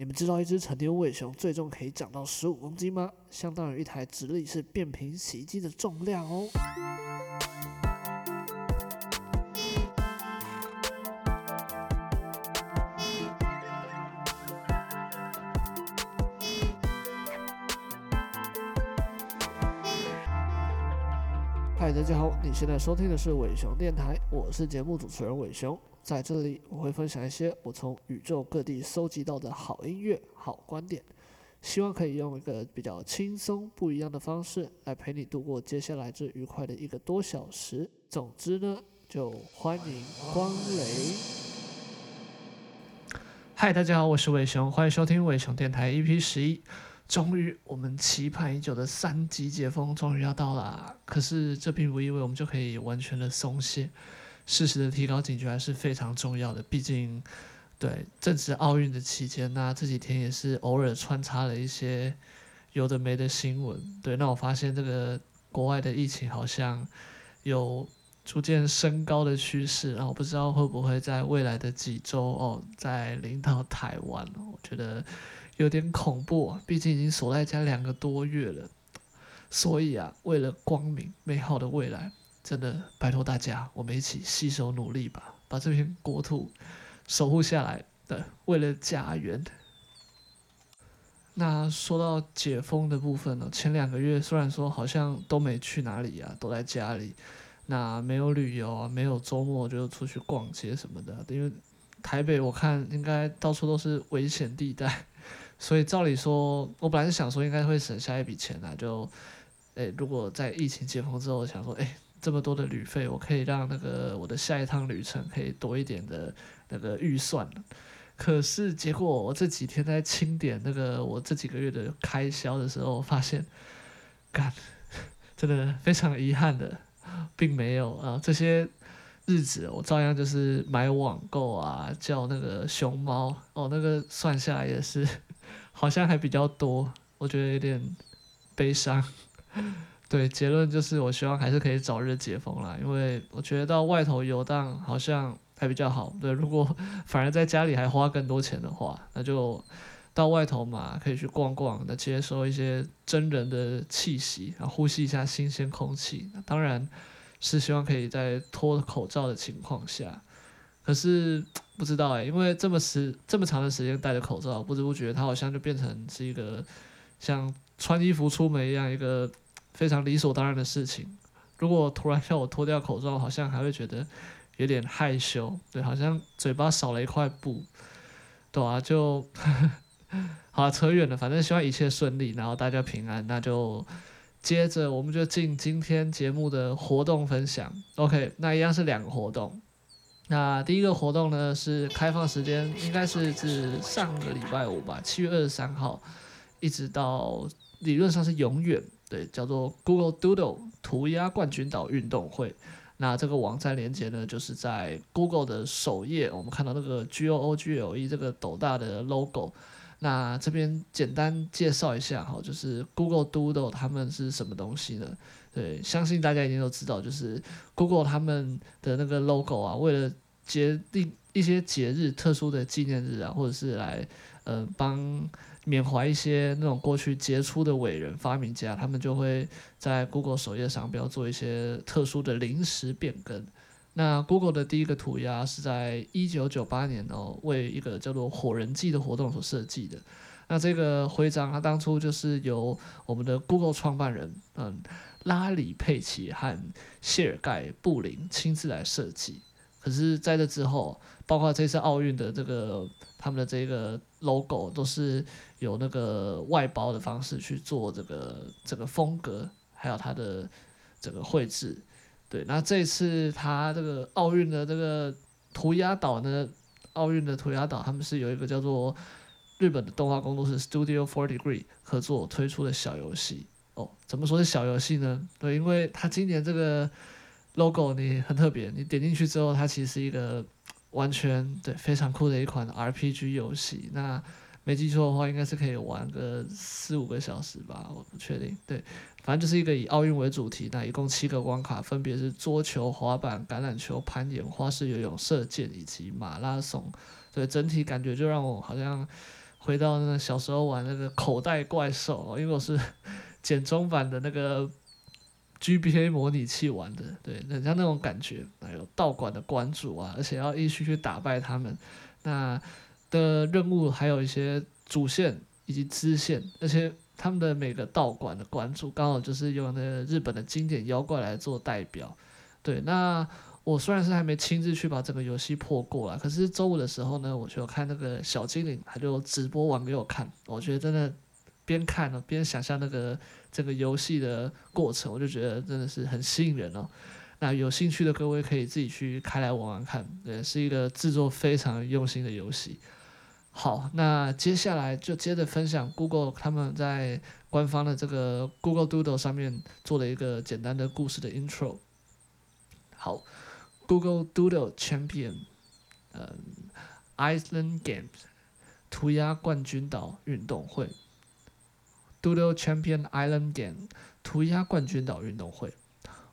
你们知道一只成年伪熊最重可以长到十五公斤吗？相当于一台直立式变频洗衣机的重量哦。大家好，你现在收听的是伟熊电台，我是节目主持人伟熊。在这里，我会分享一些我从宇宙各地搜集到的好音乐、好观点，希望可以用一个比较轻松、不一样的方式来陪你度过接下来这愉快的一个多小时。总之呢，就欢迎光临。嗨，大家好，我是伟熊，欢迎收听伟熊电台 EP 十一。终于，我们期盼已久的三级解封终于要到了，可是这并不意味我们就可以完全的松懈。适时的提高警觉还是非常重要的，毕竟，对正值奥运的期间那，这几天也是偶尔穿插了一些有的没的新闻。对，那我发现这个国外的疫情好像有逐渐升高的趋势，然后不知道会不会在未来的几周哦，再临到台湾，我觉得有点恐怖，毕竟已经锁在家两个多月了。所以啊，为了光明美好的未来。真的拜托大家，我们一起携手努力吧，把这片国土守护下来。对，为了家园。那说到解封的部分呢，前两个月虽然说好像都没去哪里啊，都在家里，那没有旅游啊，没有周末就出去逛街什么的。因为台北我看应该到处都是危险地带，所以照理说，我本来是想说应该会省下一笔钱啊，就，诶，如果在疫情解封之后，想说，诶。这么多的旅费，我可以让那个我的下一趟旅程可以多一点的那个预算。可是结果我这几天在清点那个我这几个月的开销的时候，发现，干，真的非常遗憾的，并没有啊。这些日子我照样就是买网购啊，叫那个熊猫哦，那个算下来也是好像还比较多，我觉得有点悲伤。对，结论就是，我希望还是可以早日解封啦，因为我觉得到外头游荡好像还比较好。对，如果 反而在家里还花更多钱的话，那就到外头嘛，可以去逛逛，那接收一些真人的气息，然后呼吸一下新鲜空气。当然是希望可以在脱口罩的情况下，可是不知道哎，因为这么时这么长的时间戴着口罩，不知不觉它好像就变成是一个像穿衣服出门一样一个。非常理所当然的事情，如果突然叫我脱掉口罩，好像还会觉得有点害羞，对，好像嘴巴少了一块布，对啊，就 好，扯远了，反正希望一切顺利，然后大家平安，那就接着我们就进今天节目的活动分享，OK，那一样是两个活动，那第一个活动呢是开放时间，应该是自上个礼拜五吧，七月二十三号，一直到理论上是永远。对，叫做 Google Doodle 涂鸦冠军岛运动会。那这个网站连接呢，就是在 Google 的首页，我们看到那个 G O O G L E 这个斗大的 logo。那这边简单介绍一下哈，就是 Google Doodle 他们是什么东西呢？对，相信大家一定都知道，就是 Google 他们的那个 logo 啊，为了节定一些节日、特殊的纪念日啊，或者是来呃帮。缅怀一些那种过去杰出的伟人、发明家，他们就会在 Google 首页上标做一些特殊的临时变更。那 Google 的第一个涂鸦是在一九九八年哦，为一个叫做“火人祭”的活动所设计的。那这个徽章，它当初就是由我们的 Google 创办人，嗯，拉里·佩奇和谢尔盖·布林亲自来设计。可是在这之后，包括这次奥运的这个他们的这个 logo 都是有那个外包的方式去做这个这个风格，还有它的这个绘制。对，那这次他这个奥运的这个涂鸦岛呢，奥运的涂鸦岛他们是有一个叫做日本的动画工作室 Studio Four Degree 合作推出的小游戏。哦，怎么说是小游戏呢？对，因为他今年这个。logo 你很特别，你点进去之后，它其实是一个完全对非常酷的一款 RPG 游戏。那没记错的话，应该是可以玩个四五个小时吧，我不确定。对，反正就是一个以奥运为主题，那一共七个关卡，分别是桌球、滑板、橄榄球、攀岩、花式游泳、射箭以及马拉松。对，整体感觉就让我好像回到那小时候玩那个口袋怪兽，因为我是简中版的那个 GBA 模拟器玩的，对，人家那种感觉，还有道馆的馆主啊，而且要一起去打败他们，那的任务还有一些主线以及支线，而且他们的每个道馆的馆主刚好就是用那个日本的经典妖怪来做代表，对，那。我虽然是还没亲自去把整个游戏破过啦，可是周五的时候呢，我就看那个小精灵，他就直播玩给我看。我觉得真的边看呢边想象那个这个游戏的过程，我就觉得真的是很吸引人哦。那有兴趣的各位可以自己去开来玩玩看，对，是一个制作非常用心的游戏。好，那接下来就接着分享 Google 他们在官方的这个 Google Doodle 上面做了一个简单的故事的 intro。好。Google Doodle Champion，嗯，Island Games，涂鸦冠军岛运动会，Doodle Champion Island Game，涂鸦冠军岛运动会，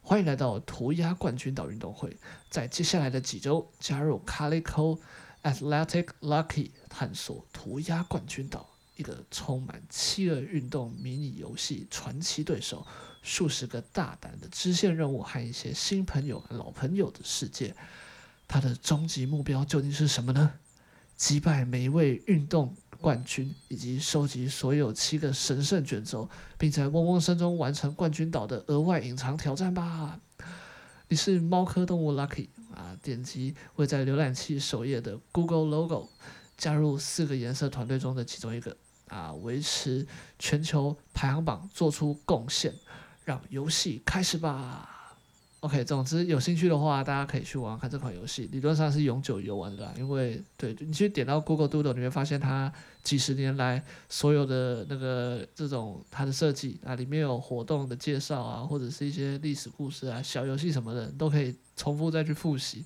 欢迎来到涂鸦冠军岛运动会。在接下来的几周，加入 Calico Athletic Lucky，探索涂鸦冠军岛，一个充满企鹅运动迷你游戏，传奇对手。数十个大胆的支线任务和一些新朋友老朋友的世界，他的终极目标究竟是什么呢？击败每一位运动冠军，以及收集所有七个神圣卷轴，并在嗡嗡声中完成冠军岛的额外隐藏挑战吧！你是猫科动物 Lucky 啊，点击位在浏览器首页的 Google logo，加入四个颜色团队中的其中一个啊，维持全球排行榜，做出贡献。让游戏开始吧。OK，总之有兴趣的话，大家可以去玩看这款游戏。理论上是永久游玩的，因为对你去点到 Google Doodle，你会发现它几十年来所有的那个这种它的设计啊，里面有活动的介绍啊，或者是一些历史故事啊、小游戏什么的，都可以重复再去复习。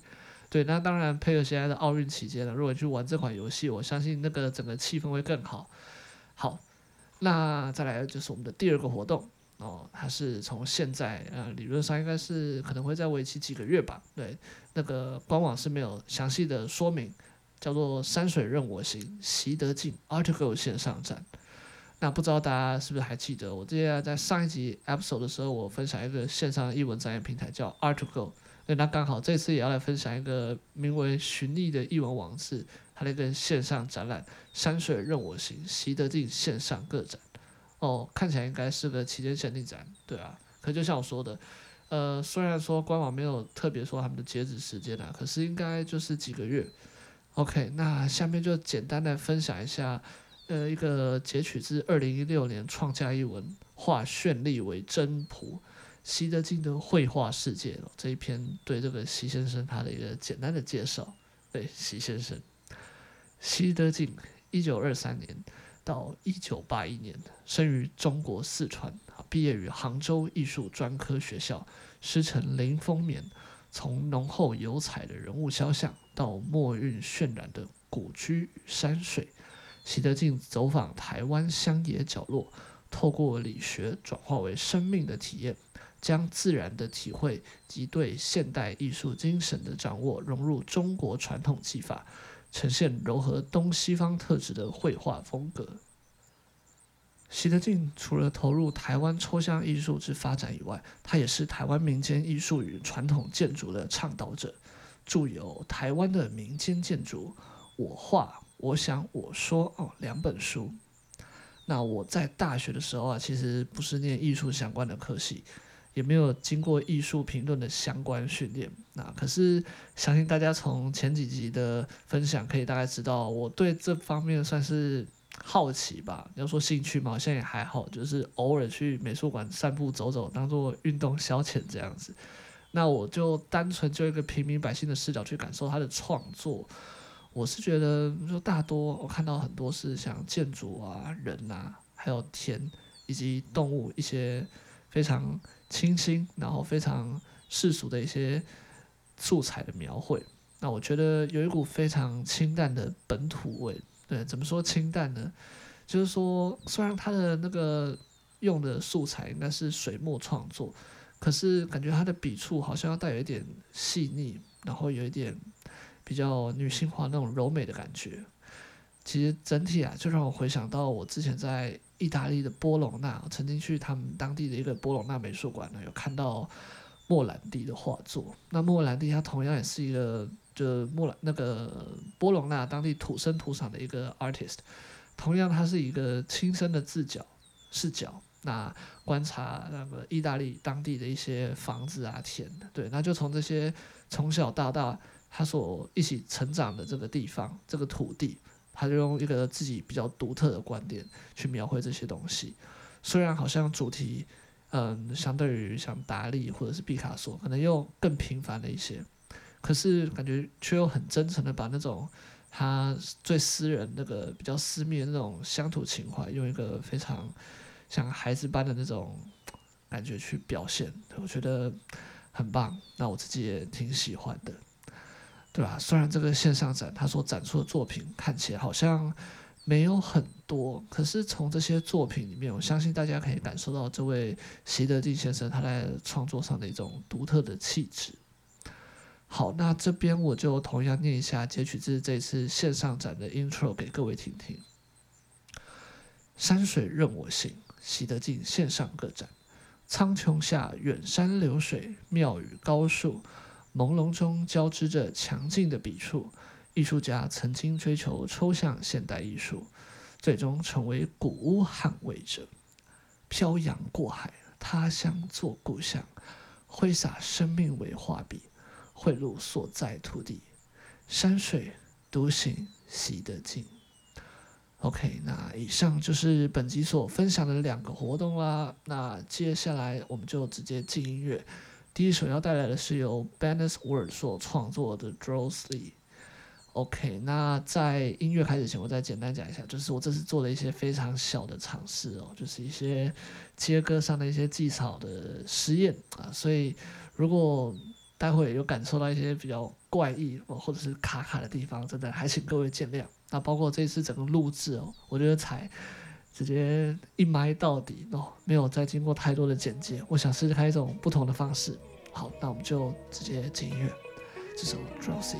对，那当然配合现在的奥运期间了，如果去玩这款游戏，我相信那个整个气氛会更好。好，那再来就是我们的第二个活动。哦，它是从现在呃，理论上应该是可能会再为期几个月吧。对，那个官网是没有详细的说明，叫做“山水任我行，习得进 ARTGO 线上展”。那不知道大家是不是还记得，我之前在上一集 episode 的时候，我分享一个线上艺文展演平台叫 ARTGO。对，那刚好这次也要来分享一个名为“寻觅”的艺文网志，它的一个线上展览“山水任我行，习得进线上个展”。哦，看起来应该是个期间限定展，对啊。可就像我说的，呃，虽然说官网没有特别说他们的截止时间啊，可是应该就是几个月。OK，那下面就简单的分享一下，呃，一个截取自二零一六年创价艺文化绚丽为真朴，习德进的绘画世界这一篇对这个习先生他的一个简单的介绍。对，习先生，习德进，一九二三年。到一九八一年，生于中国四川，毕业于杭州艺术专科学校，师承林风眠。从浓厚油彩的人物肖像，到墨韵渲染的古居山水，习德进走访台湾乡野角落，透过理学转化为生命的体验，将自然的体会及对现代艺术精神的掌握融入中国传统技法。呈现糅合东西方特质的绘画风格。习德进除了投入台湾抽象艺术之发展以外，他也是台湾民间艺术与传统建筑的倡导者，著有《台湾的民间建筑》、《我画我想我说》哦两本书。那我在大学的时候啊，其实不是念艺术相关的科系。也没有经过艺术评论的相关训练，那可是相信大家从前几集的分享可以大概知道，我对这方面算是好奇吧。要说兴趣嘛，好像也还好，就是偶尔去美术馆散步走走，当做运动消遣这样子。那我就单纯就一个平民百姓的视角去感受他的创作，我是觉得就大多我看到很多是像建筑啊、人啊，还有田以及动物一些非常。清新，然后非常世俗的一些素材的描绘，那我觉得有一股非常清淡的本土味。对，怎么说清淡呢？就是说，虽然他的那个用的素材应该是水墨创作，可是感觉他的笔触好像要带有一点细腻，然后有一点比较女性化那种柔美的感觉。其实整体啊，就让我回想到我之前在意大利的波隆纳，曾经去他们当地的一个波隆纳美术馆呢，有看到莫兰蒂的画作。那莫兰蒂他同样也是一个，就莫兰那个波隆纳当地土生土长的一个 artist，同样他是一个亲身的自角视角，那观察那个意大利当地的一些房子啊、田，对，那就从这些从小到大他所一起成长的这个地方，这个土地。他就用一个自己比较独特的观点去描绘这些东西，虽然好像主题，嗯，相对于像达利或者是毕卡索，可能又更平凡了一些，可是感觉却又很真诚的把那种他最私人那个比较私密的那种乡土情怀，用一个非常像孩子般的那种感觉去表现，我觉得很棒，那我自己也挺喜欢的。对吧？虽然这个线上展他所展出的作品看起来好像没有很多，可是从这些作品里面，我相信大家可以感受到这位席德进先生他在创作上的一种独特的气质。好，那这边我就同样念一下截取自这次线上展的 intro 给各位听听。山水任我行，席德进线上个展。苍穹下远山流水，庙宇高树。朦胧中交织着强劲的笔触，艺术家曾经追求抽象现代艺术，最终成为古屋捍卫者。漂洋过海，他乡作故乡，挥洒生命为画笔，绘入所在土地。山水独行，席德进。OK，那以上就是本集所分享的两个活动啦。那接下来我们就直接进音乐。第一首要带来的是由 Banners Word 所创作的 Drowsy。OK，那在音乐开始前，我再简单讲一下，就是我这次做了一些非常小的尝试哦，就是一些切割上的一些技巧的实验啊，所以如果待会有感受到一些比较怪异或者是卡卡的地方，真的还请各位见谅。那包括这次整个录制哦，我觉得才。直接一麦到底哦，没有再经过太多的剪接。我想试试看一种不同的方式。好，那我们就直接进音乐，这首《Drowsy》。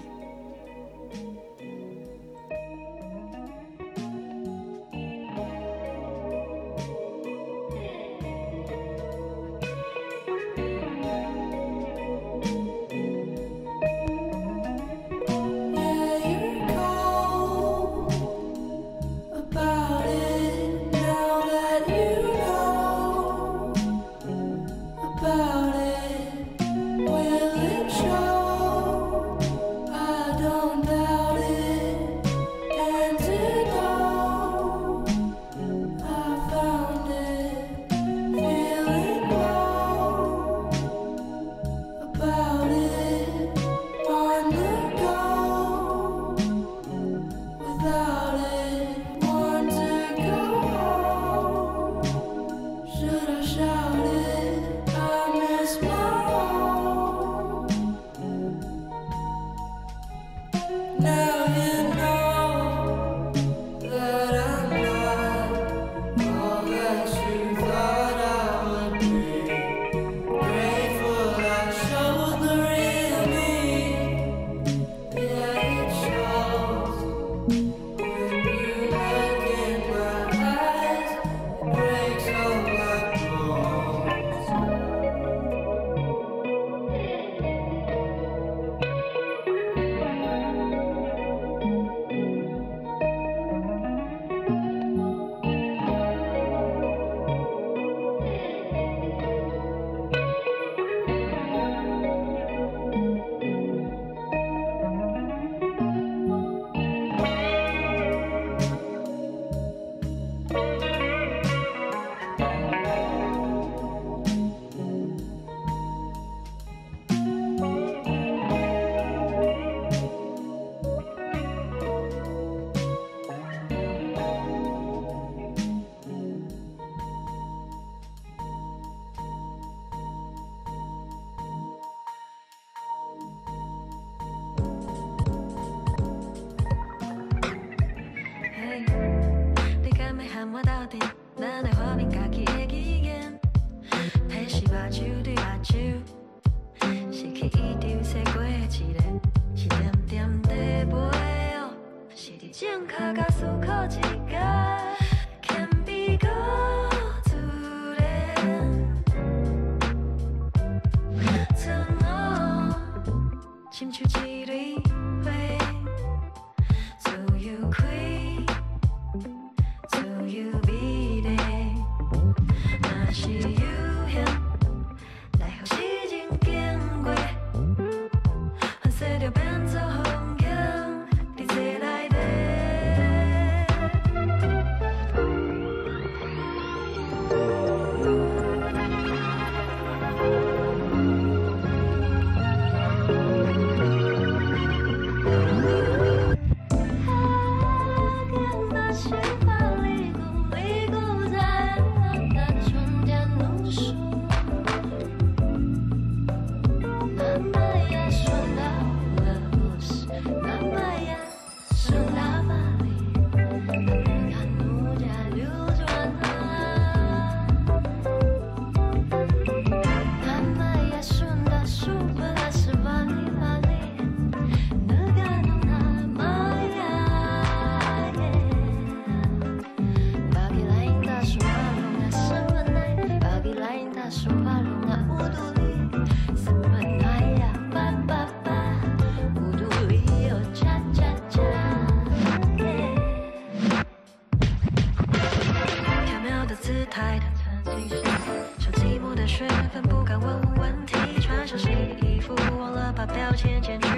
把标签剪去，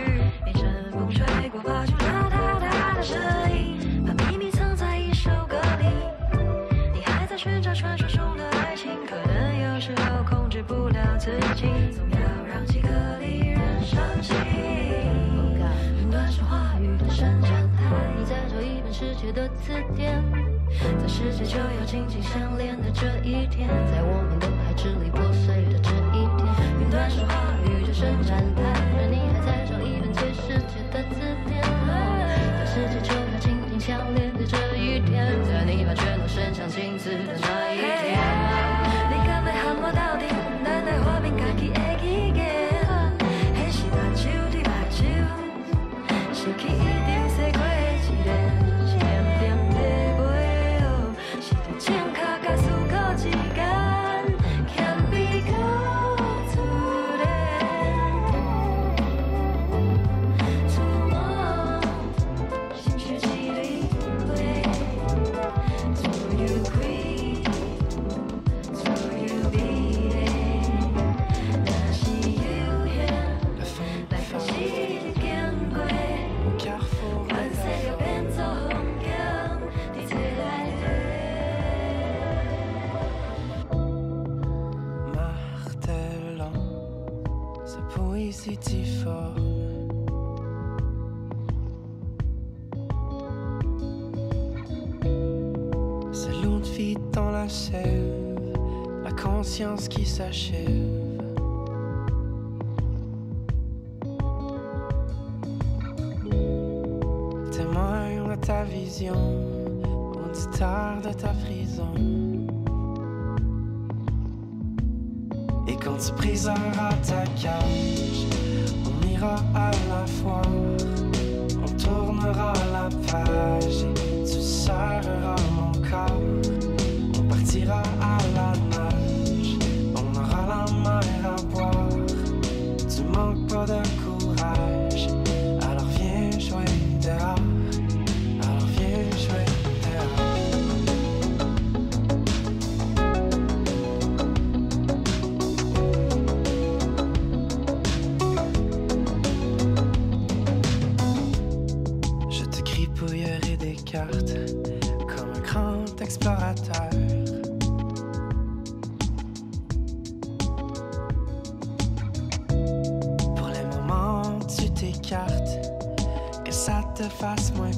一阵风吹过发出哒哒哒的声音，把秘密藏在一首歌里。你还在寻找传说中的爱情，可能有时候控制不了自己，总要让几个离人伤心。云端是话语的伸展台，你在找一本世界的字典。在世界就要紧紧相连的这一天，在我们都还支离破碎的这一天，云端说话语的伸展开，世界就要紧紧相连的这一天，在你把拳头伸向镜子的那一天。qui s'achève. Témoigne de ta vision, auditeur de ta prison. Et quand tu briseras ta cage, on ira à la foire, on tournera la page, et tu serreras mon corps, on partira à explorateur. Pour le moment, tu t'écartes, que ça te fasse moins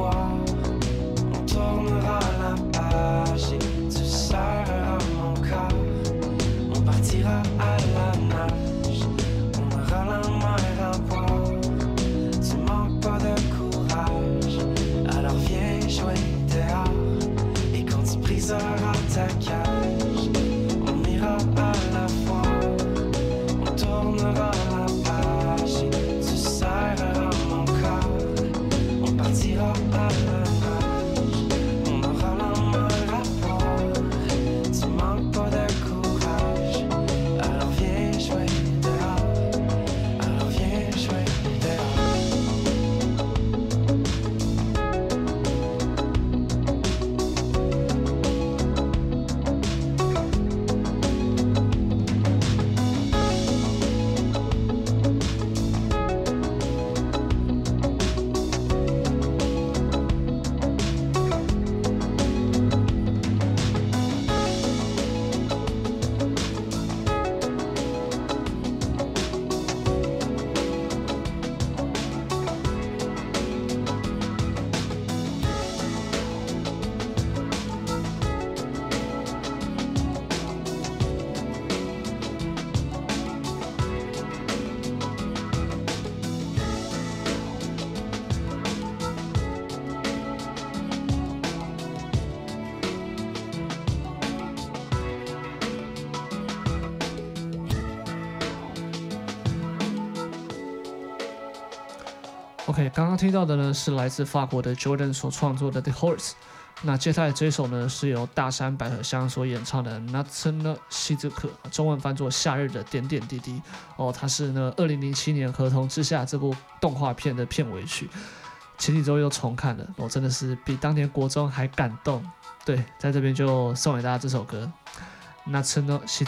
soir. 听到的呢是来自法国的 Jordan 所创作的《The Horse》。那接下来这首呢是由大山百合香所演唱的《夏の雫》，中文翻作《夏日的点点滴滴》。哦，它是呢二零零七年《合同之下》这部动画片的片尾曲。前几周又重看了，我、真的是比当年国中还感动。对，在这边就送给大家这首歌《夏の雫》。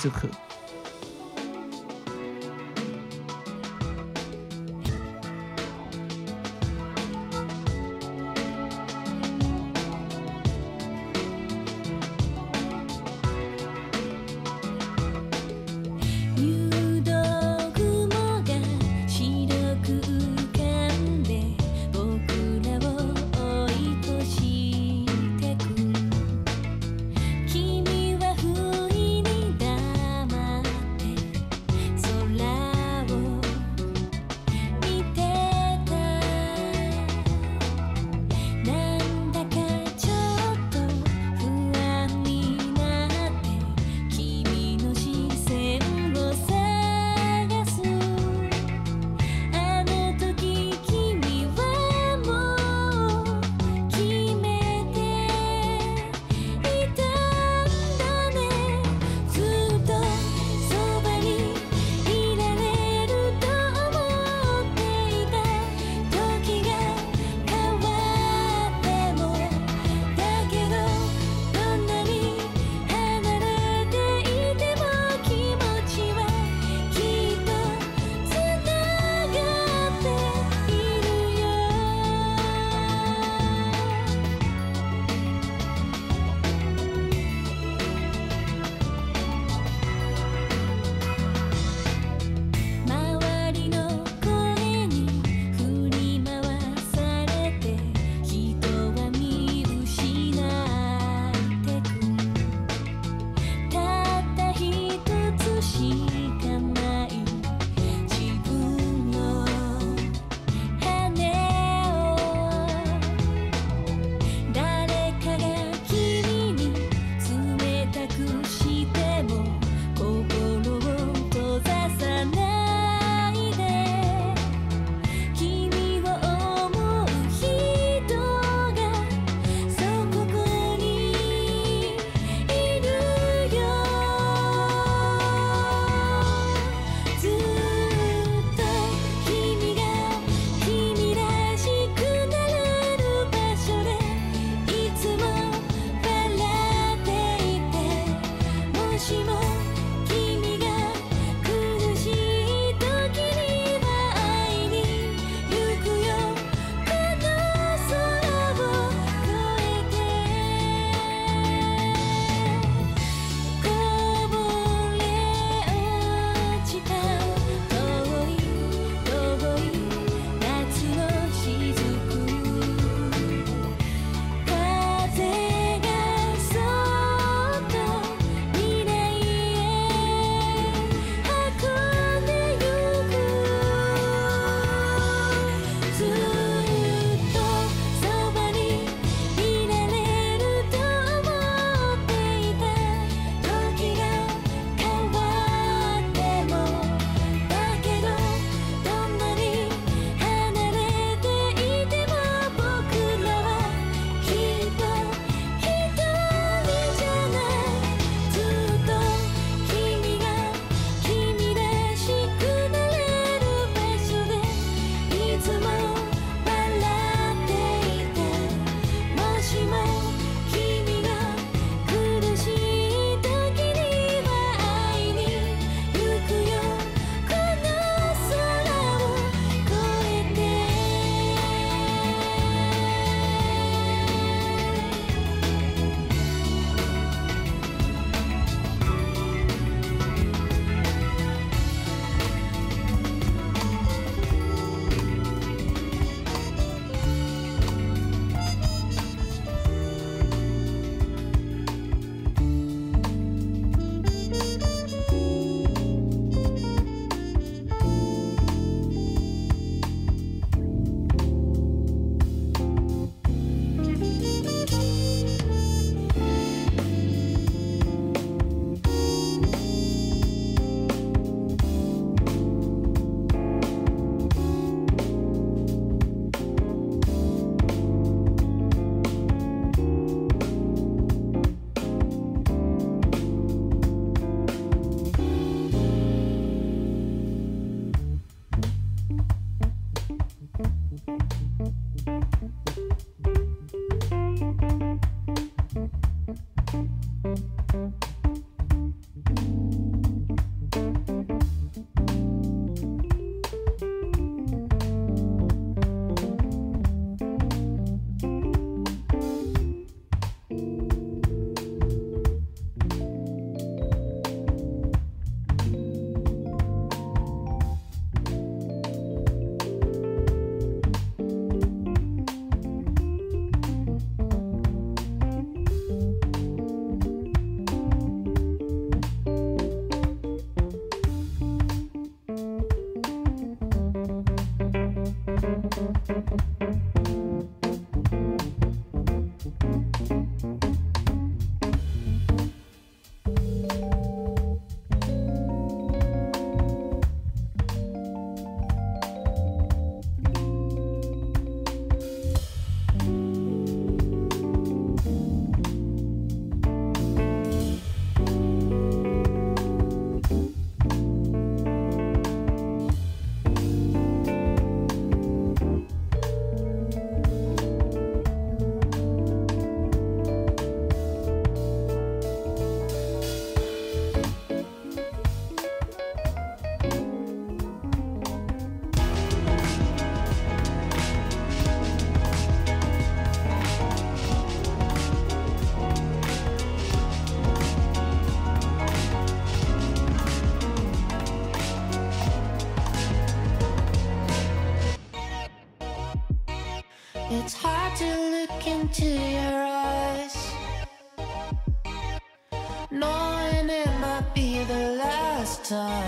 time.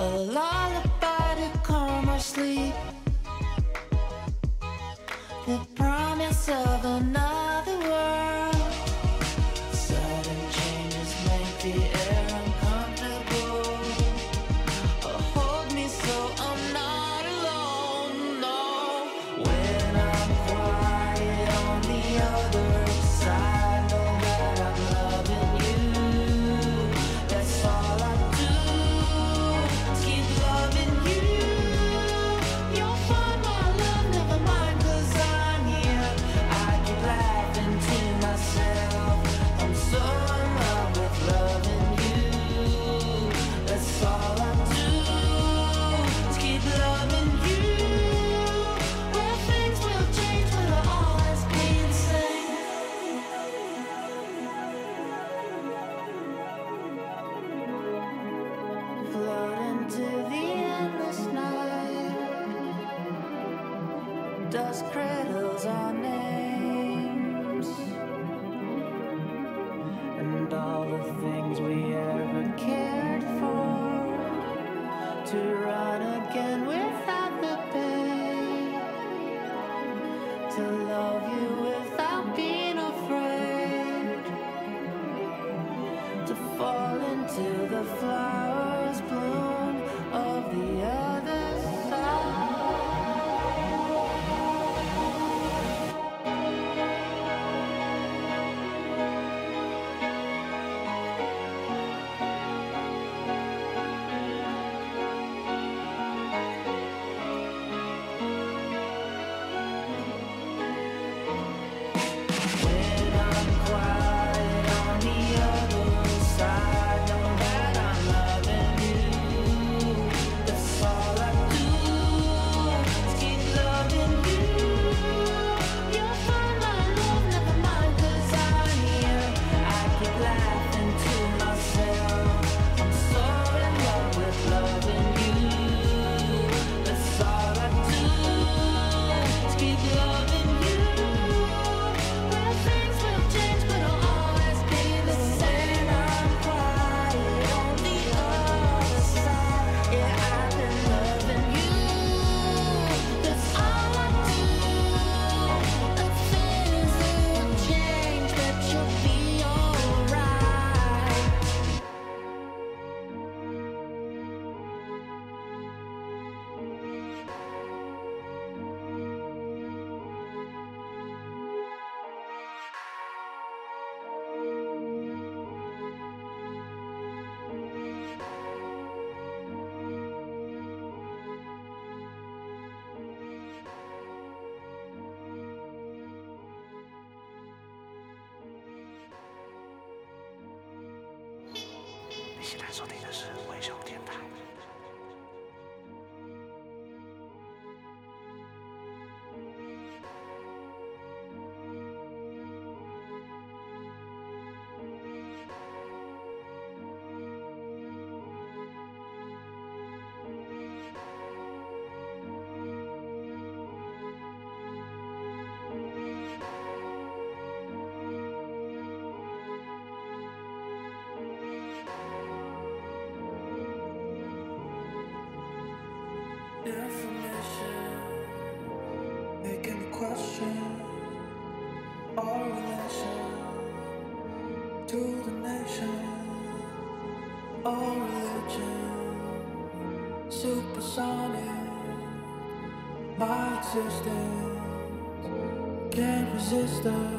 A lullaby to calm our sleep. The promise of another 现在收听的是 supersonic, my existence can't resist us.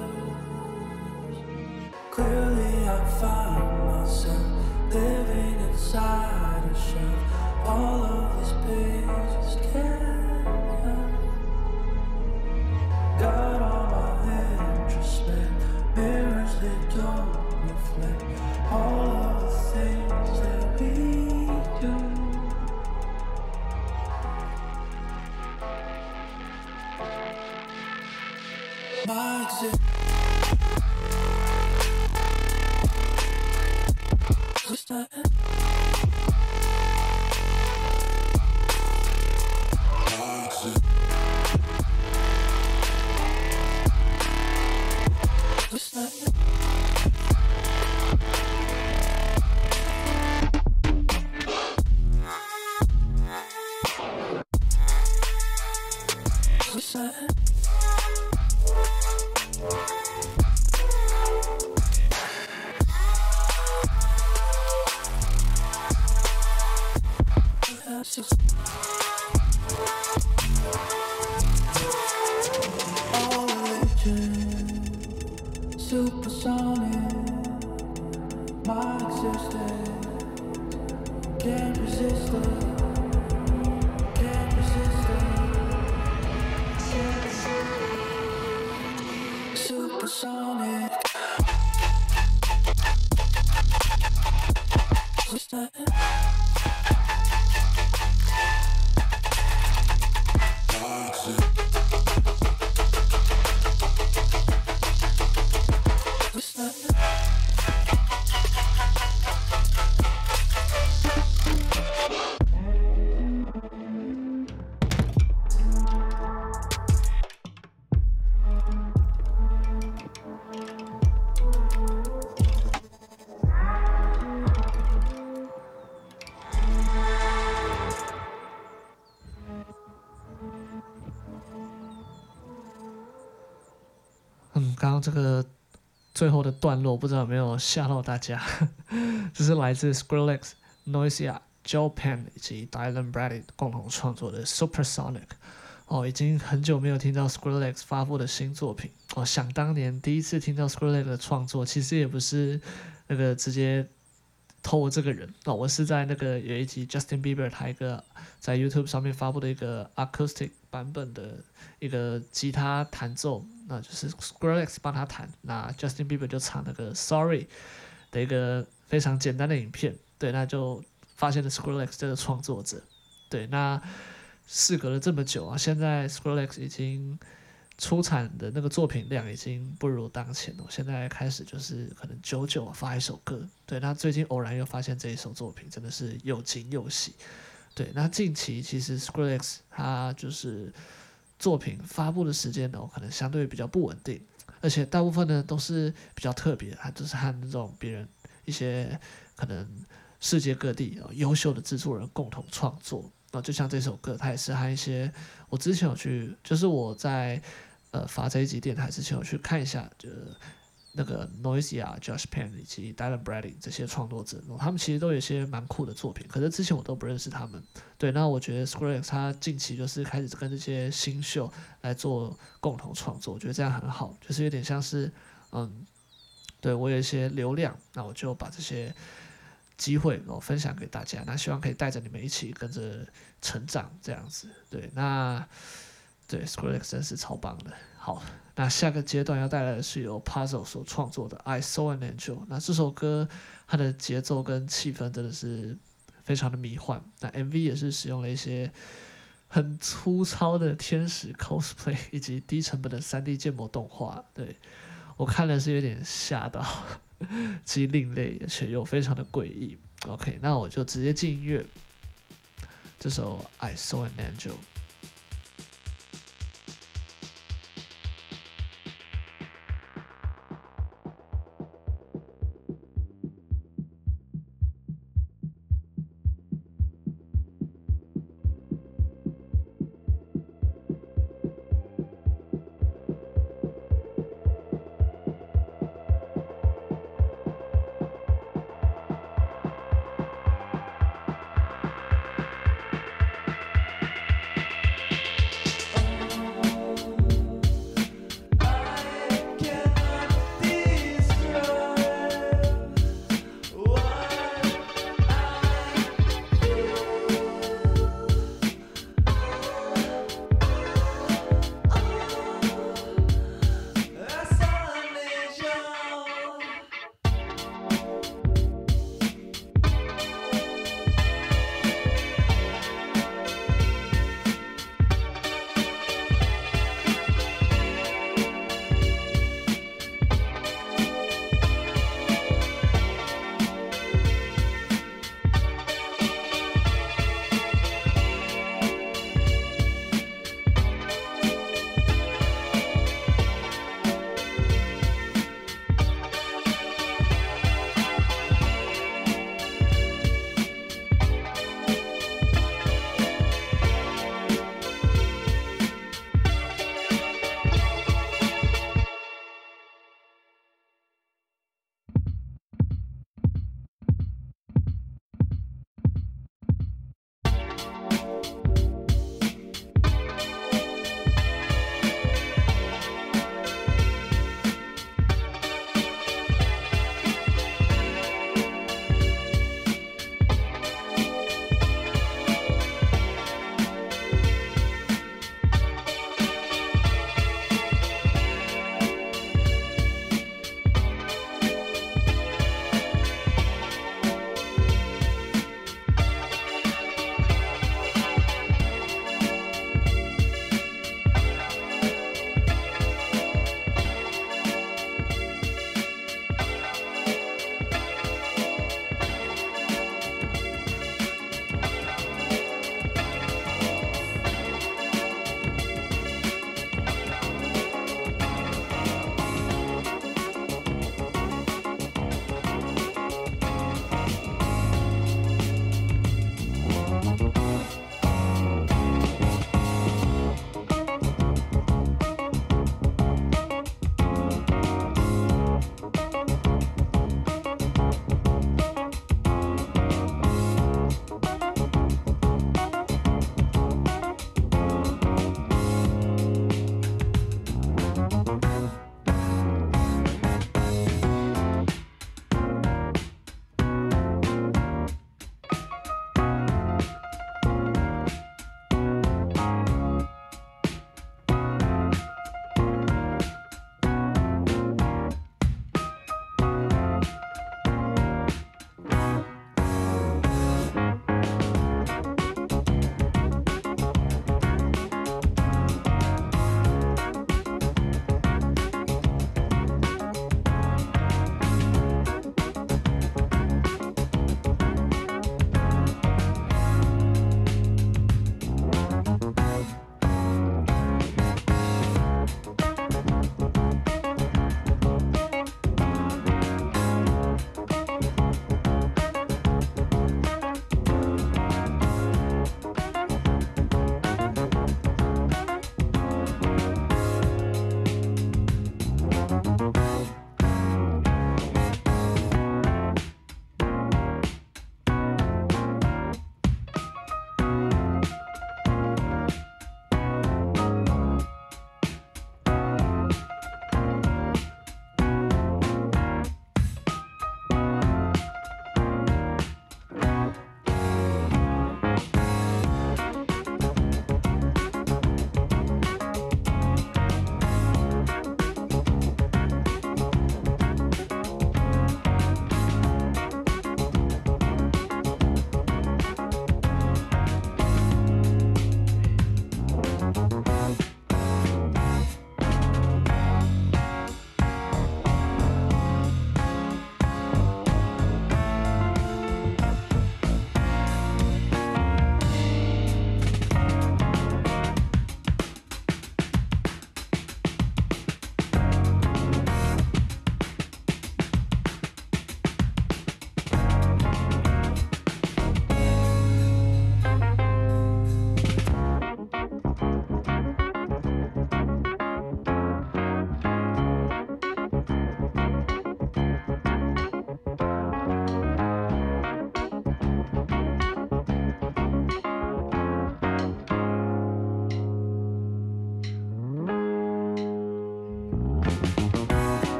最后的段落，不知道有没有吓到大家？这是来自 Skrillex、Noisia、Joe Pan 以及 Dylan Brady 共同创作的 Supersonic。哦，已经很久没有听到 Skrillex 发布的新作品。哦，想当年第一次听到 Skrillex 的创作，其实也不是那个直接偷我这个人哦，我是在那个有一集 Justin Bieber 他一个在 YouTube 上面发布的一个 Acoustic 版本的一个吉他弹奏，那就是 Skrillex 帮他弹，那 Justin Bieber 就唱那个 Sorry 的一个非常简单的影片，对，那就发现了 Skrillex 这个创作者，对，那。事隔了这么久啊，现在 Skrillex 已经出产的那个作品量已经不如当前了。现在开始就是可能久久发一首歌，对。那最近偶然又发现这一首作品，真的是又惊又喜。对，那近期其实 Skrillex 他就是作品发布的时间呢，可能相对比较不稳定，而且大部分呢都是比较特别，他就是和那种别人一些可能世界各地啊优秀的制作人共同创作。那就像这首歌，它也是和一些我之前有去，就是我在呃发这一集电台之前我去看一下，就是那个 Noisia、Josh Pan 以及 Dylan Bradley 这些创作者，他们其实都有些蛮酷的作品，可是之前我都不认识他们。对，那我觉得 Skrillex 他近期就是开始跟这些新秀来做共同创作，我觉得这样很好，就是有点像是嗯，对我有一些流量，那我就把这些。机会我分享给大家，那希望可以带着你们一起跟着成长，这样子。对，那对 Skrillex 真是超棒的。好。那下个阶段要带来的是由 Puzzle 所创作的《I Saw an Angel》。那这首歌它的节奏跟气氛真的是非常的迷幻。那 MV 也是使用了一些很粗糙的天使 cosplay 以及低成本的 3D 建模动画。对，我看了是有点吓到，既另类而且又非常的诡异。OK，那我就直接进音乐，这首《I Saw an Angel》。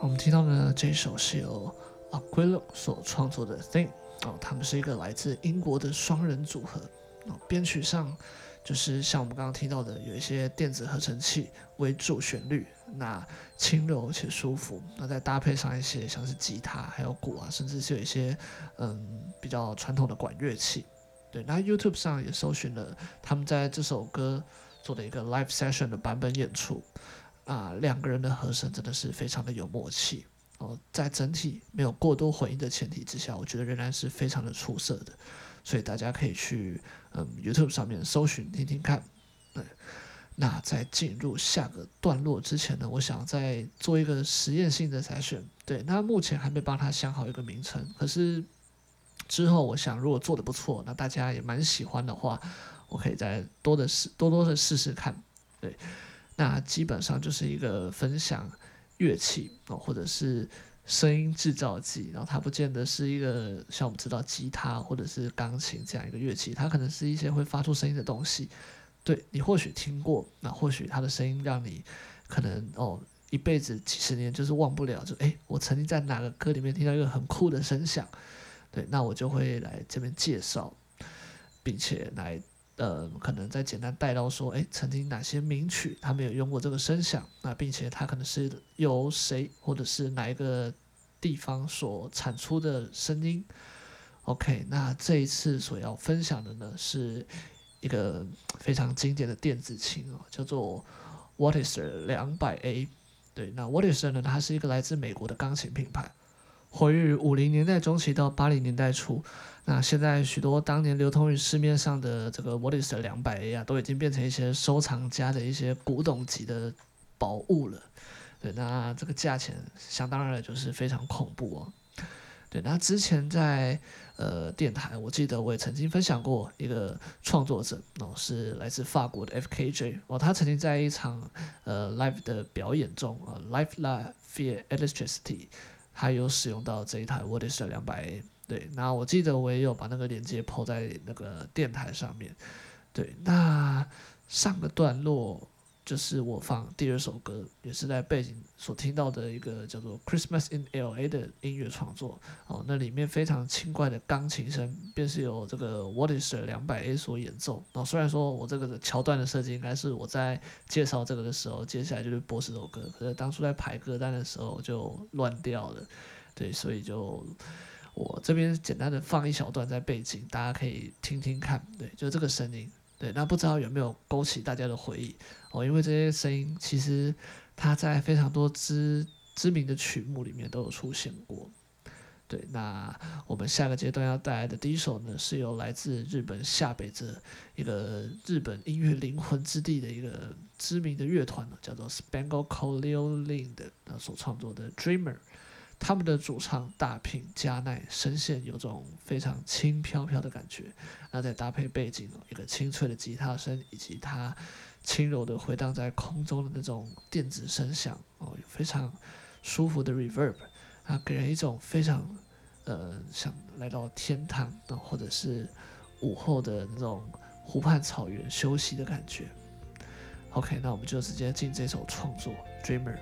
我们听到的这首是由 Aquilo 所创作的《Thing》哦，他们是一个来自英国的双人组合哦，编曲上就是像我们刚刚听到的，有一些电子合成器为主旋律，那轻柔且舒服。那再搭配上一些像是吉他、还有鼓啊，甚至是有一些嗯比较传统的管乐器。对，那 YouTube 上也搜寻了他们在这首歌做的一个 live session 的版本演出啊，两个人的和声真的是非常的有默契哦，在整体没有过多回音的前提之下，我觉得仍然是非常的出色的。所以大家可以去嗯 YouTube 上面搜寻听听看。对，那在进入下个段落之前呢，我想再做一个实验性的筛选。对，那目前还没帮他想好一个名称，可是之后我想如果做的不错，那大家也蛮喜欢的话，我可以再多的试多多的试试看。对，那基本上就是一个分享乐器哦，或者是。声音制造机，然后它不见得是一个像我们知道吉他或者是钢琴这样一个乐器，它可能是一些会发出声音的东西。对，你或许听过，那或许它的声音让你可能哦一辈子几十年就是忘不了，就诶，我曾经在哪个歌里面听到一个很酷的声响。对，那我就会来这边介绍，并且来呃可能再简单带到说，诶，曾经哪些名曲他没有用过这个声响，那并且它可能是由谁或者是哪一个地方所产出的声音。OK，那这一次所要分享的呢，是一个非常经典的电子琴哦，叫做 Wurlitzer 两百 A。对，那 Wurlitzer 呢，它是一个来自美国的钢琴品牌，活跃于五零年代中期到八零年代初。那现在许多当年流通于市面上的这个 Wurlitzer 两百 A 啊，都已经变成一些收藏家的一些古董级的宝物了。对，那这个价钱想当然，就是非常恐怖哦。对，那之前在呃电台，我记得我也曾经分享过一个创作者哦，是来自法国的 FKJ 哦，他曾经在一场呃 live 的表演中啊，Live La Vie Electricity，还有使用到这一台 What is 的两百 A。对，那我记得我也有把那个链接抛在那个电台上面。对，那上个段落。就是我放第二首歌，也是在背景所听到的一个叫做《Christmas in L.A.》的音乐创作哦。那里面非常轻快的钢琴声，便是由这个 What is 的两百 A 所演奏。哦，虽然说我这个桥段的设计应该是我在介绍这个的时候，接下来就是播这首歌，可是当初在排歌单的时候就乱掉了。对，所以就我这边简单的放一小段在背景，大家可以听听看。对，就这个声音。对，那不知道有没有勾起大家的回忆哦？因为这些声音其实它在非常多知知名的曲目里面都有出现过。对，那我们下个阶段要带来的第一首呢，是由来自日本下北泽一个日本音乐灵魂之地的一个知名的乐团呢，叫做 Spangle Colliolind 的所创作的《Dreamer》。他们的主唱大平加奈声线有种非常轻飘飘的感觉，那再搭配背景一个清脆的吉他声，以及它轻柔的回荡在空中的那种电子声响哦，非常舒服的 reverb，啊，给人一种非常呃想来到天堂，或者是午后的那种湖畔草原休息的感觉。OK，那我们就直接进这首创作《Dreamer》。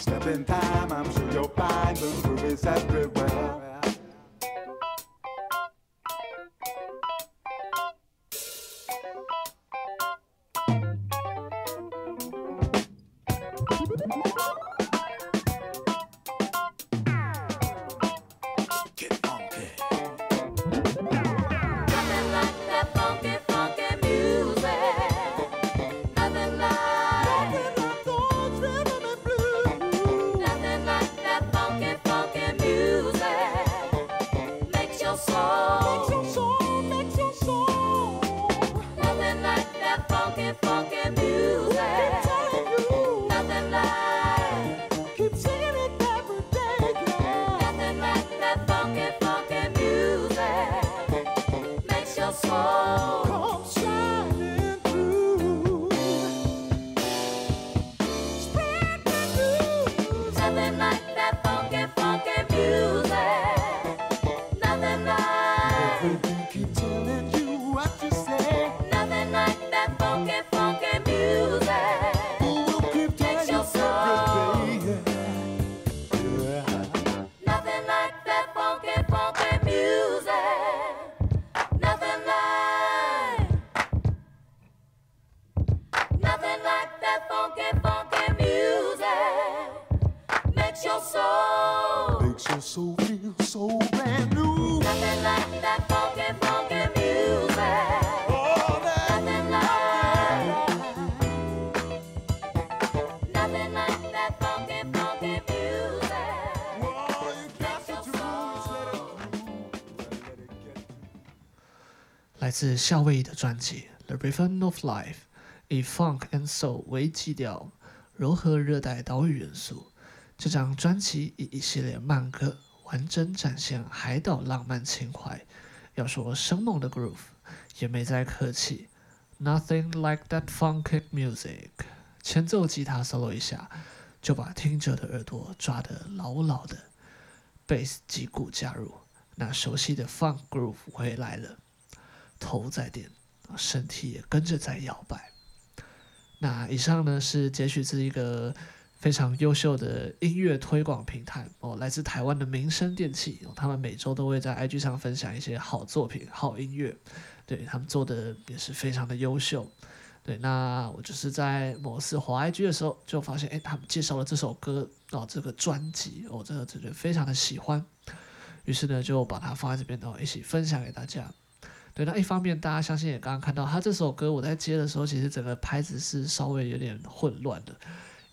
Step in time, I'm sure you'll find the groove is everywhere. 自夏威夷的专辑《The Rhythm of Life》，以 Funk and Soul 为基调，柔和热带岛屿元素。这张专辑以一系列慢歌完整展现海岛浪漫情怀。要说生猛的 groove，也没再客气。Nothing like that funky music。前奏吉他 solo 一下，就把听者的耳朵抓得牢牢的。Bass 击鼓加入，那熟悉的 funk groove 回来了。头在点，身体也跟着在摇摆。那以上呢是截取自一个非常优秀的音乐推广平台哦，来自台湾的民生电器哦，他们每周都会在 IG 上分享一些好作品、好音乐，对他们做的也是非常的优秀。对，那我就是在某次滑 IG 的时候就发现，哎，他们介绍了这首歌哦，这个专辑哦，这个真的非常的喜欢，于是呢就把它放在这边哦，一起分享给大家。对，那一方面大家相信也刚刚看到，他这首歌我在接的时候，其实整个拍子是稍微有点混乱的，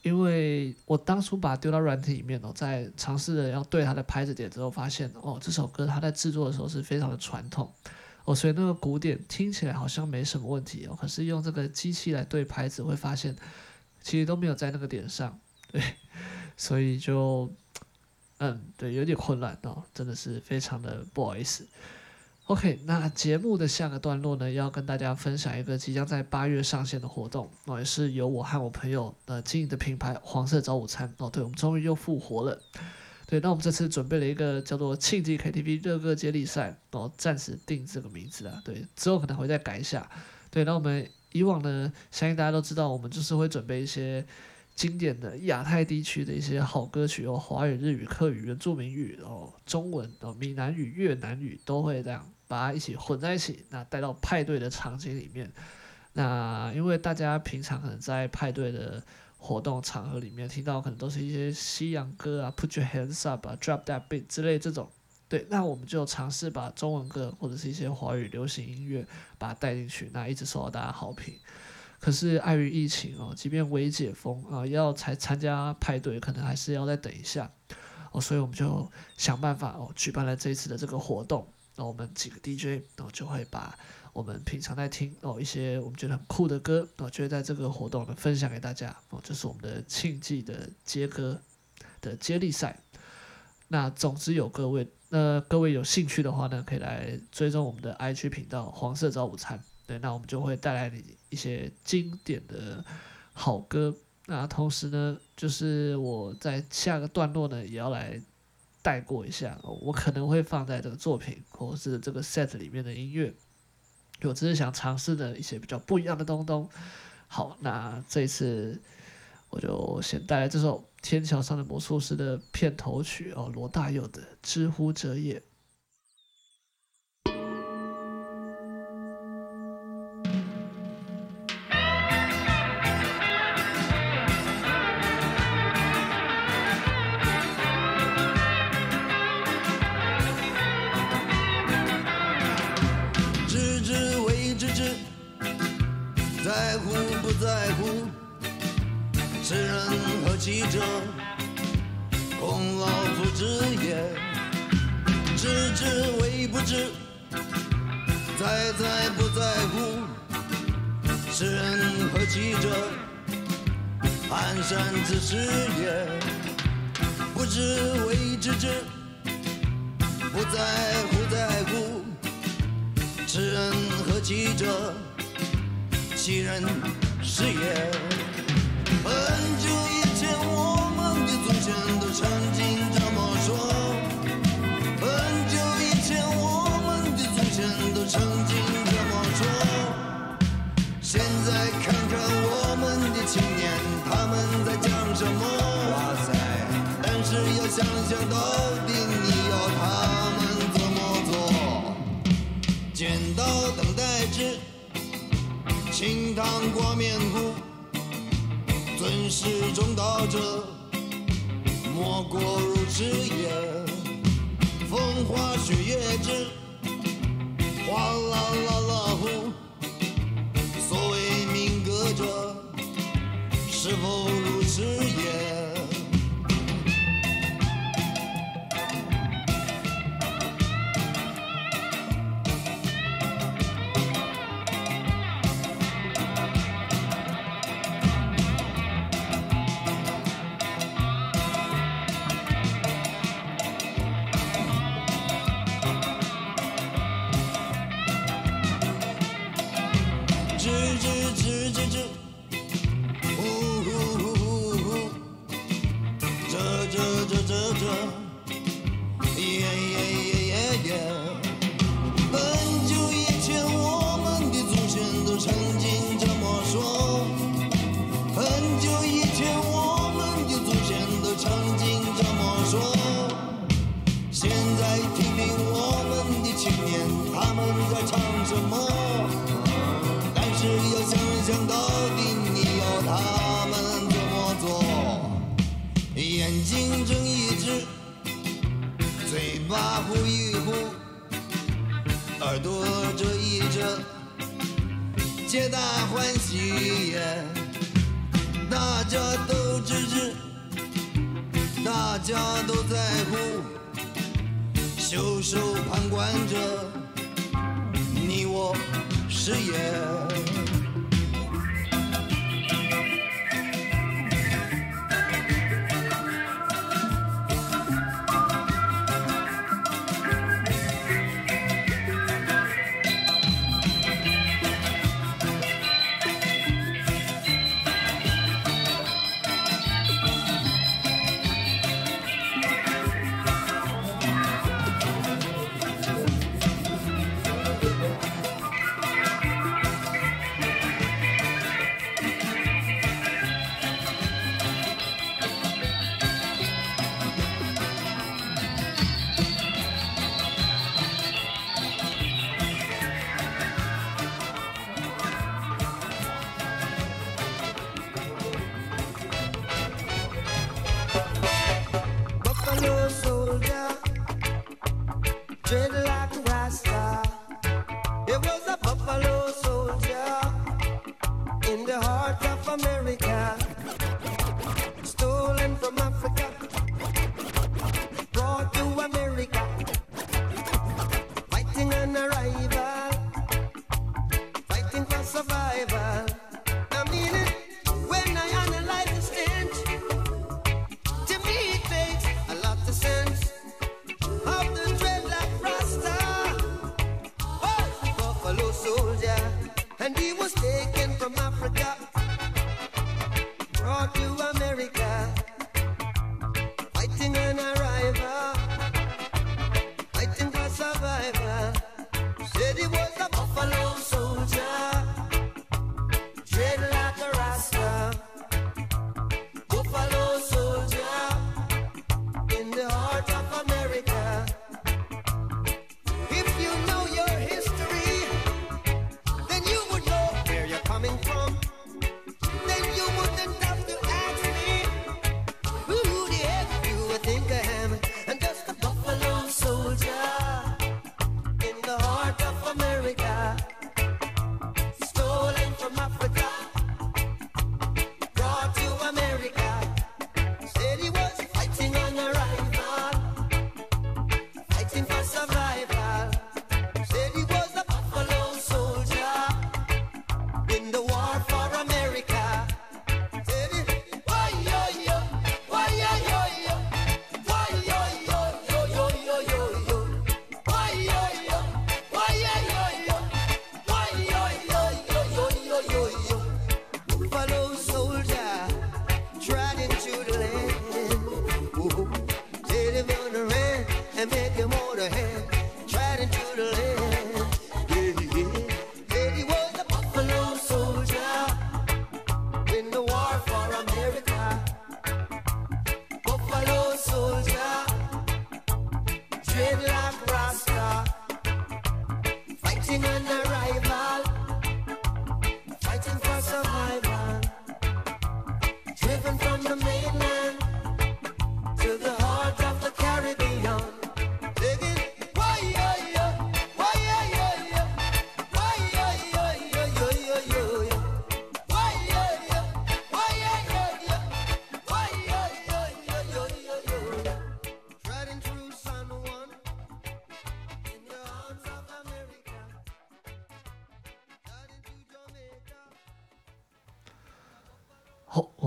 因为我当初把丢到软体里面哦，在尝试着要对它的拍子点之后，发现哦，这首歌它在制作的时候是非常的传统哦，所以那个鼓点听起来好像没什么问题哦，可是用这个机器来对拍子，会发现其实都没有在那个点上，对，所以就嗯，对，有点混乱哦，真的是非常的不好意思。OK，那节目的下个段落呢，要跟大家分享一个即将在八月上线的活动哦，也是由我和我朋友呃经营的品牌黄色早午餐哦，对，我们终于又复活了。对，那我们这次准备了一个叫做庆记 KTV 热歌接力赛哦，暂时定这个名字啊，对，之后可能会再改一下。对，那我们以往呢，相信大家都知道，我们就是会准备一些经典的亚太地区的一些好歌曲哦，华语、日语、客语、原住民语哦，中文哦，闽南语、越南语都会这样。把它一起混在一起，那带到派对的场景里面。那因为大家平常可能在派对的活动场合里面听到，可能都是一些西洋歌啊，Put your hands up 啊，Drop that beat 之类这种。对，那我们就尝试把中文歌或者是一些华语流行音乐把它带进去，那一直受到大家好评。可是碍于疫情哦，即便微解封啊，要才参加派对，可能还是要再等一下哦，所以我们就想办法哦，举办了这一次的这个活动。那我们几个 DJ，然后就会把我们平常在听哦一些我们觉得很酷的歌，然后就会在这个活动呢分享给大家哦，这是我们的庆记的接歌的接力赛。那总之有各位，那各位有兴趣的话呢，可以来追踪我们的 IG 频道黄色早午餐。对，那我们就会带来你一些经典的好歌。那同时呢，就是我在下个段落呢，也要来。带过一下，我可能会放在这个作品或是这个 set 里面的音乐，我只是想尝试的一些比较不一样的东东。好，那这次我就先带来这首天桥上的魔术师》的片头曲哦，罗大佑的《知乎者也》。其者，孔老夫子也。知之为不知，在在不在乎，知人何其者，寒山之士也。不知为知之，不在乎在乎。知人何其者，其人是也。本就，们的祖先都曾经这么说。很久以前，我们的祖先都曾经这么说。现在看看我们的青年，他们在讲什么？哇塞！但是要想想到底，你要他们怎么做？剪刀等待之，清汤挂面糊，尊师重道者，莫过如此也。风花雪月之，哗啦啦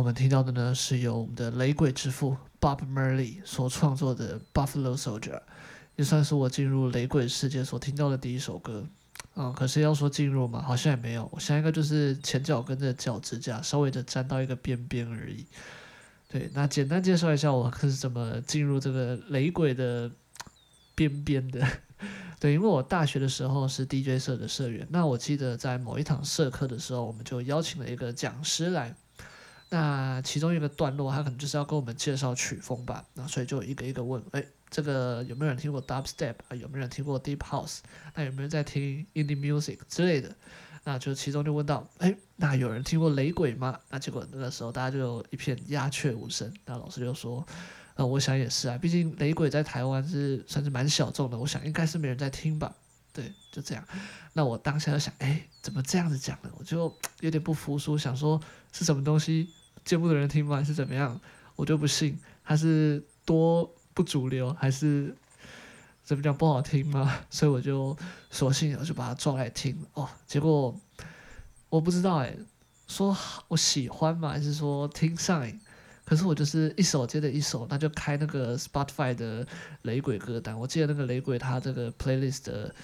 我们听到的呢是由我们的雷鬼之父 Bob Marley 所创作的《Buffalo Soldier》，也算是我进入雷鬼世界所听到的第一首歌。嗯，可是要说进入嘛，好像也没有。我现在应该就是前脚跟着脚趾甲稍微的沾到一个边边而已。对，那简单介绍一下我是怎么进入这个雷鬼的边边的。对，因为我大学的时候是 DJ 社的社员，那我记得在某一堂社课的时候，我们就邀请了一个讲师来。那其中一个段落，他可能就是要跟我们介绍曲风吧，那所以就一个一个问，哎，这个有没有人听过 Dubstep 啊？有没有人听过 Deep House？那有没有在听 Indie Music 之类的？那就其中就问到，哎，那有人听过雷鬼吗？那结果那个时候大家就一片鸦雀无声。那老师就说，呃，我想也是啊，毕竟雷鬼在台湾是算是蛮小众的，我想应该是没人在听吧。对，就这样。那我当下就想，哎，怎么这样子讲呢？我就有点不服输，想说是什么东西见不得人听吗？还是怎么样？我就不信他是多不主流，还是怎么讲不好听吗？所以我就索性我就把它抓来听。哦，结果我不知道哎，说我喜欢吗？还是说听上瘾？可是我就是一首接着一首，那就开那个 Spotify 的雷鬼歌单。我记得那个雷鬼它这个 playlist 的。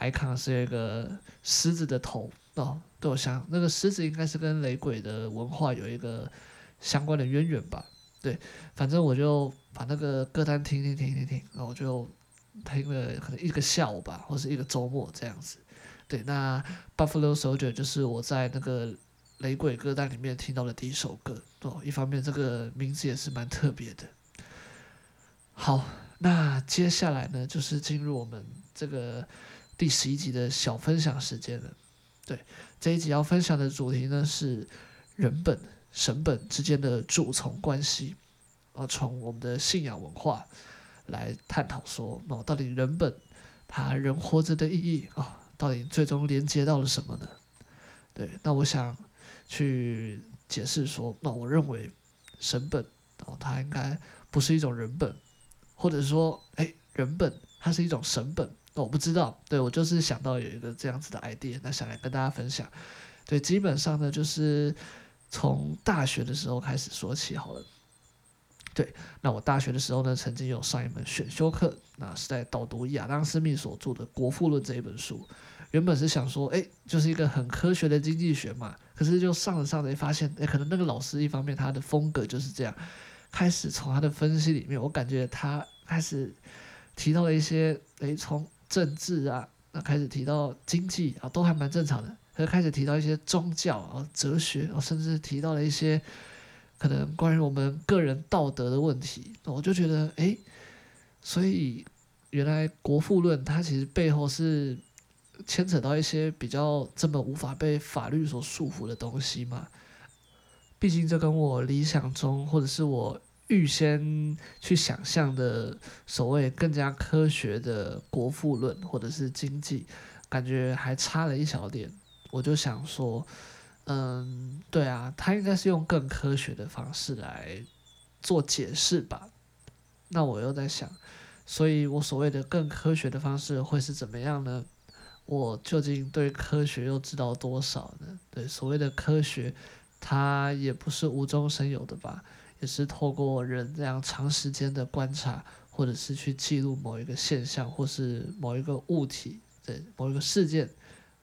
Icon 是一个狮子的头哦，对，我想那个狮子应该是跟雷鬼的文化有一个相关的渊源吧。对，反正我就把那个歌单听听听听听，然后我就听了可能一个下午吧，或是一个周末这样子。对，那 Buffalo Soldier 就是我在那个雷鬼歌单里面听到的第一首歌哦。一方面这个名字也是蛮特别的。好，那接下来呢，就是进入我们这个。第十一集的小分享时间了，对，这一集要分享的主题呢是人本、神本之间的主从关系，啊，从我们的信仰文化来探讨说，哦，到底人本他人活着的意义啊，到底最终连接到了什么呢？对，那我想去解释说，那我认为神本哦，它应该不是一种人本，或者说，哎，人本它是一种神本。我不知道，对，我就是想到有一个这样子的 idea，那想来跟大家分享。对，基本上呢，就是从大学的时候开始说起好了。对，那我大学的时候呢，曾经有上一门选修课，那是在导读亚当·斯密所著的《国富论》这一本书。原本是想说，哎，就是一个很科学的经济学嘛。可是就上着上着，发现，哎，可能那个老师一方面他的风格就是这样，开始从他的分析里面，我感觉他开始提到了一些，哎，从政治啊，那开始提到经济啊，都还蛮正常的。可是开始提到一些宗教啊、哲学啊，甚至提到了一些可能关于我们个人道德的问题，我就觉得，哎，所以原来《国富论》它其实背后是牵扯到一些比较这么无法被法律所束缚的东西嘛。毕竟这跟我理想中，或者是我。预先去想象的所谓更加科学的国富论或者是经济，感觉还差了一小点。我就想说，嗯，对啊，他应该是用更科学的方式来做解释吧。那我又在想，所以我所谓的更科学的方式会是怎么样呢？我究竟对科学又知道多少呢？对，所谓的科学，它也不是无中生有的吧。也是透过人这样长时间的观察，或者是去记录某一个现象，或是某一个物体，对某一个事件，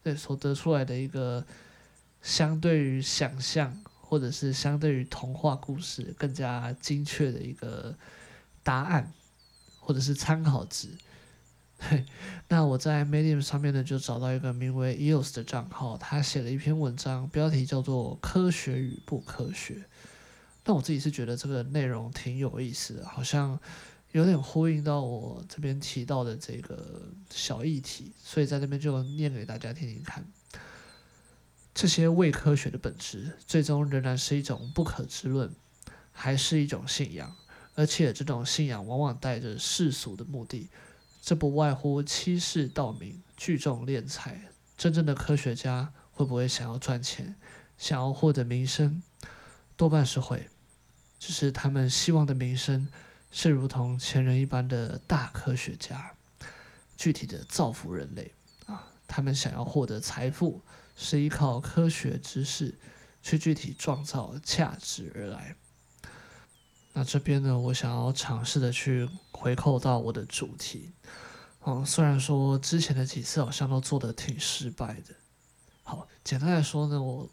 对所得出来的一个相对于想象，或者是相对于童话故事更加精确的一个答案，或者是参考值。对，那我在 Medium 上面呢，就找到一个名为 EOS 的账号，他写了一篇文章，标题叫做《科学与不科学》。但我自己是觉得这个内容挺有意思的，好像有点呼应到我这边提到的这个小议题，所以在这边就念给大家听听看。这些伪科学的本质，最终仍然是一种不可知论，还是一种信仰，而且这种信仰往往带着世俗的目的，这不外乎欺世盗名、聚众敛财。真正的科学家会不会想要赚钱，想要获得名声？多半是会。只是他们希望的名声是如同前人一般的大科学家，具体的造福人类啊。他们想要获得财富，是依靠科学知识，去具体创造价值而来。那这边呢，我想要尝试的去回扣到我的主题。嗯，虽然说之前的几次好像都做得挺失败的。好，简单来说呢，我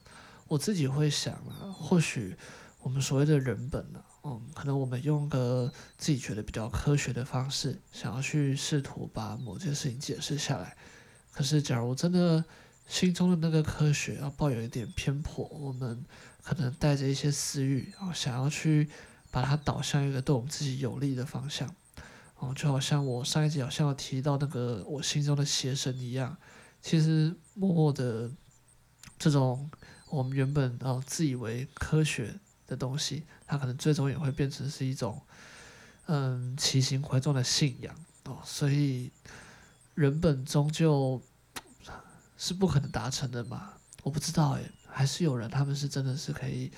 我自己会想啊，或许我们所谓的人本呢，嗯，可能我们用个自己觉得比较科学的方式，想要去试图把某件事情解释下来。可是，假如真的心中的那个科学要抱有一点偏颇，我们可能带着一些私欲，然后想要去。把它导向一个对我们自己有利的方向，哦，就好像我上一集好像有提到那个我心中的邪神一样，其实默默的这种我们原本哦自以为科学的东西，它可能最终也会变成是一种嗯奇形怪状的信仰哦，所以人本终究是不可能达成的嘛，我不知道诶，还是有人他们是真的是可以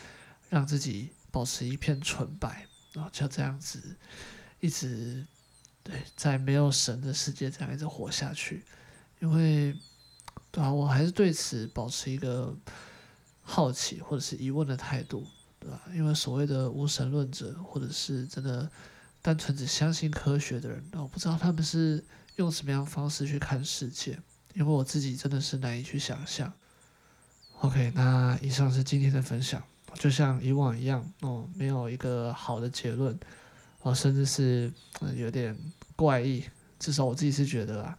让自己。保持一片纯白，然后就这样子一直对，在没有神的世界这样一直活下去，因为对啊，我还是对此保持一个好奇或者是疑问的态度，对吧？因为所谓的无神论者，或者是真的单纯只相信科学的人，那我不知道他们是用什么样的方式去看世界，因为我自己真的是难以去想象。OK，那以上是今天的分享。就像以往一样，哦，没有一个好的结论，哦，甚至是有点怪异，至少我自己是觉得啊，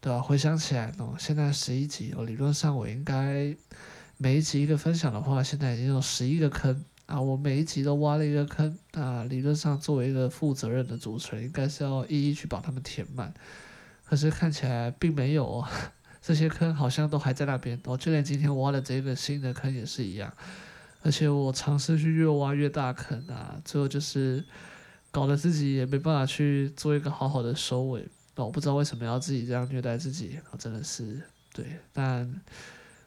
对吧？回想起来，哦，现在十一集，哦，理论上我应该每一集一个分享的话，现在已经有十一个坑啊，我每一集都挖了一个坑啊，理论上作为一个负责任的主持人，应该是要一一去把它们填满，可是看起来并没有哦，这些坑好像都还在那边，哦，就连今天挖的这个新的坑也是一样。而且我尝试去越挖越大坑啊，最后就是搞得自己也没办法去做一个好好的收尾。那我不知道为什么要自己这样虐待自己，我真的是对，但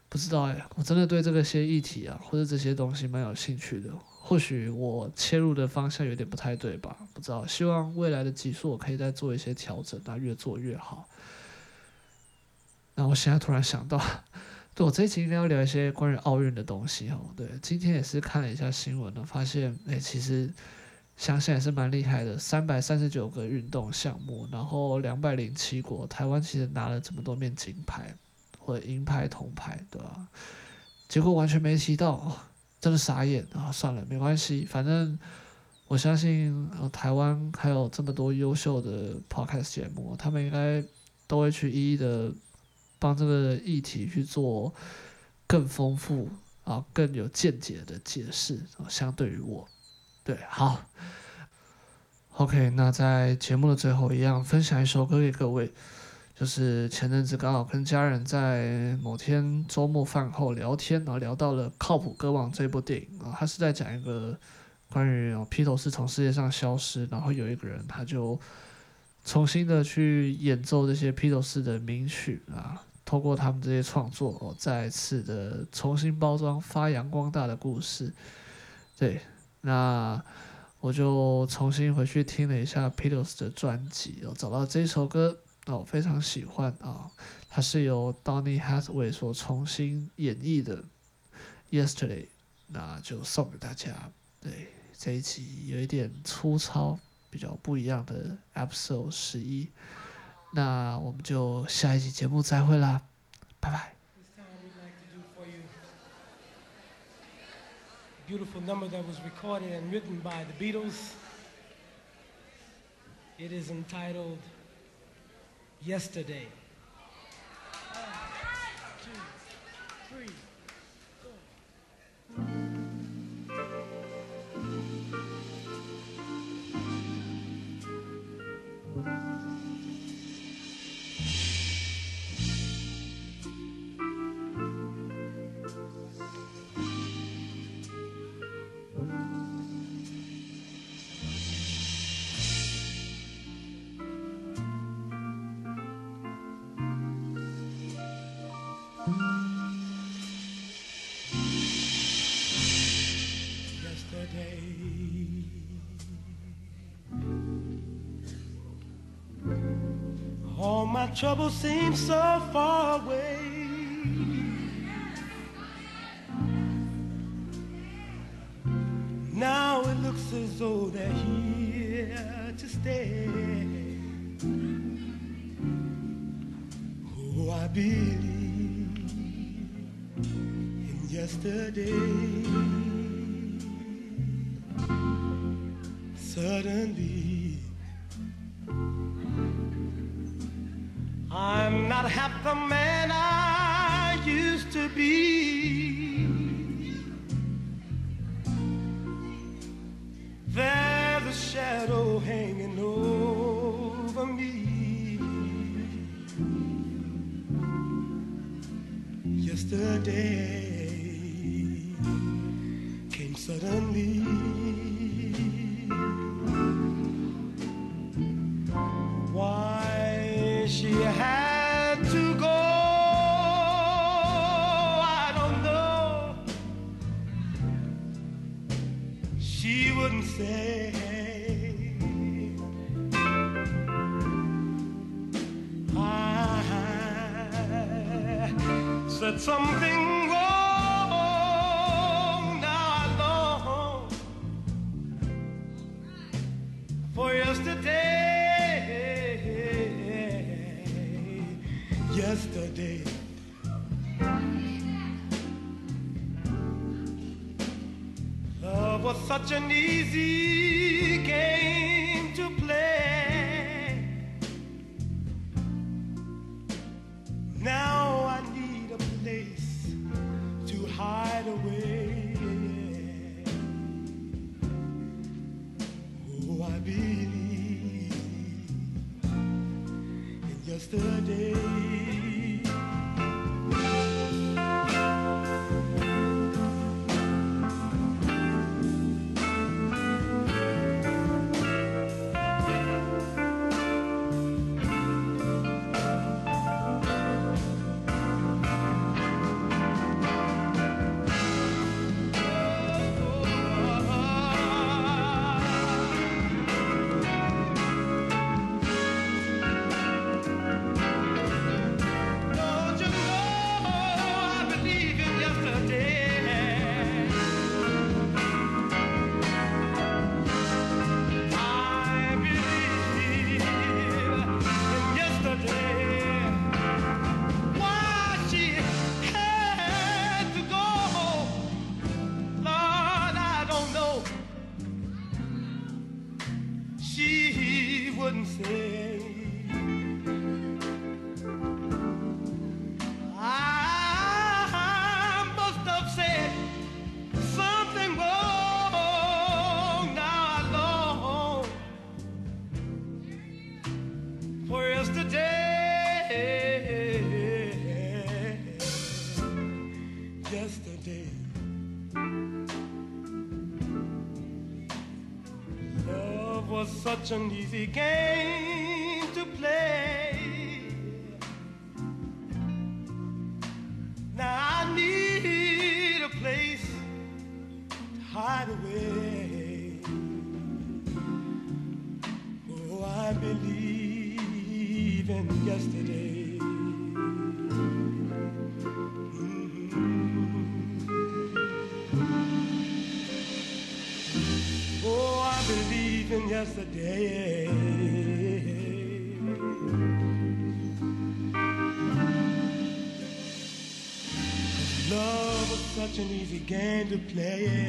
不知道哎，我真的对这个些议题啊，或者这些东西蛮有兴趣的。或许我切入的方向有点不太对吧？不知道，希望未来的集数我可以再做一些调整，那越做越好。那我现在突然想到。对，我这一期应该要聊一些关于奥运的东西哦。对，今天也是看了一下新闻呢，发现哎，其实想想也是蛮厉害的，三百三十九个运动项目，然后两百零七国，台湾其实拿了这么多面金牌或银牌、铜牌，对吧？结果完全没提到，真的傻眼啊！算了，没关系，反正我相信台湾还有这么多优秀的 podcast 节目，他们应该都会去一一的。帮这个议题去做更丰富啊、更有见解的解释啊，相对于我，对，好，OK，那在节目的最后一样分享一首歌给各位，就是前阵子刚好跟家人在某天周末饭后聊天，然后聊到了《靠谱歌王》这部电影啊，他是在讲一个关于披头士从世界上消失，然后有一个人他就重新的去演奏这些披头士的名曲啊。透过他们这些创作，哦，再次的重新包装、发扬光大的故事。对，那我就重新回去听了一下披头士的专辑，我，找到这首歌，哦，非常喜欢啊，它是由 Donny Hathaway 所重新演绎的《Yesterday》，那就送给大家。对，这一集有一点粗糙，比较不一样的 Episode 十一。那我们就下一期节目再会啦，拜拜。Beautiful number that was recorded and written by the Beatles. It is entitled Yesterday. Trouble seems so far away. Now it looks as though they're here to stay. Oh, I believe in yesterday. Suddenly. yesterday, yesterday. Love was such an easy. such an easy game. Playing. play it.